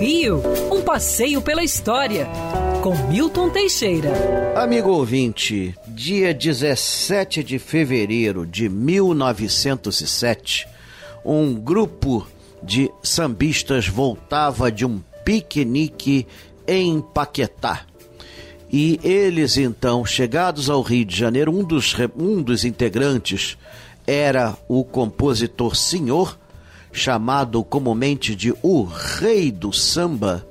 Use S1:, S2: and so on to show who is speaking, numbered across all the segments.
S1: Rio, um passeio pela história, com Milton Teixeira.
S2: Amigo ouvinte, dia 17 de fevereiro de 1907, um grupo de sambistas voltava de um piquenique em Paquetá. E eles então, chegados ao Rio de Janeiro, um dos, um dos integrantes era o compositor Senhor, chamado comumente de o Rei do Samba.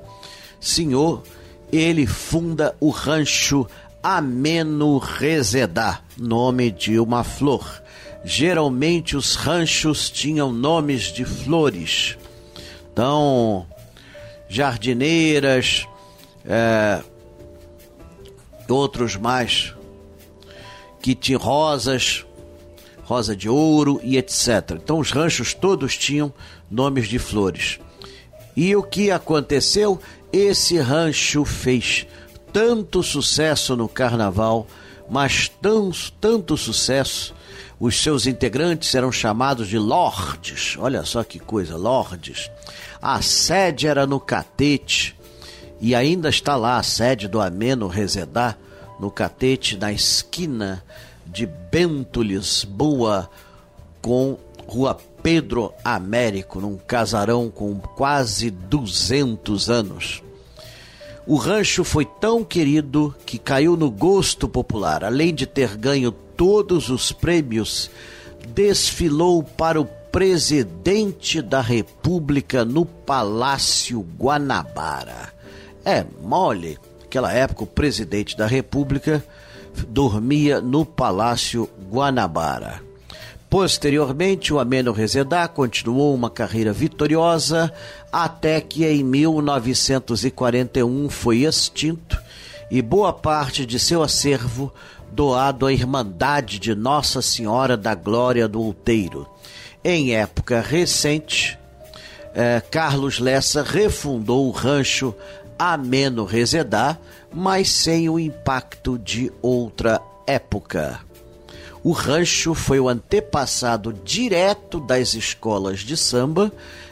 S2: Senhor, ele funda o rancho Ameno Rezedá, nome de uma flor. Geralmente os ranchos tinham nomes de flores. Então, jardineiras, é, outros mais, que tinham rosas, rosa de ouro e etc. Então os ranchos todos tinham nomes de flores. E o que aconteceu? Esse rancho fez tanto sucesso no carnaval, mas tão, tanto sucesso, os seus integrantes eram chamados de lordes. Olha só que coisa, lordes. A sede era no Catete, e ainda está lá a sede do Ameno Rezedá, no Catete, na esquina de Bento, Lisboa, com Rua Pedro Américo, num casarão com quase 200 anos. O rancho foi tão querido que caiu no gosto popular. Além de ter ganho todos os prêmios, desfilou para o presidente da República no Palácio Guanabara. É mole, naquela época o presidente da República dormia no Palácio Guanabara. Posteriormente, o Ameno Rezedá continuou uma carreira vitoriosa até que em 1941 foi extinto e boa parte de seu acervo doado à Irmandade de Nossa Senhora da Glória do Outeiro. Em época recente, eh, Carlos Lessa refundou o rancho Ameno Rezedá, mas sem o impacto de outra época. O rancho foi o antepassado direto das escolas de samba,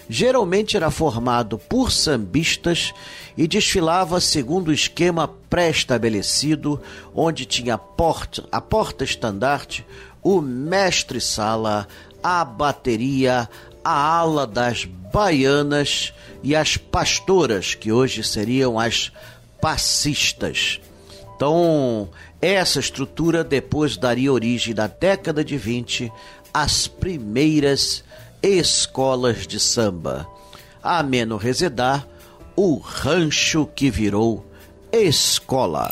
S2: geralmente era formado por sambistas e desfilava segundo o esquema pré-estabelecido, onde tinha a porta, a porta-estandarte, o mestre-sala, a bateria, a ala das baianas e as pastoras, que hoje seriam as passistas. Então, essa estrutura depois daria origem, na década de 20, às primeiras escolas de samba. Ameno Rezedar, o rancho que virou escola.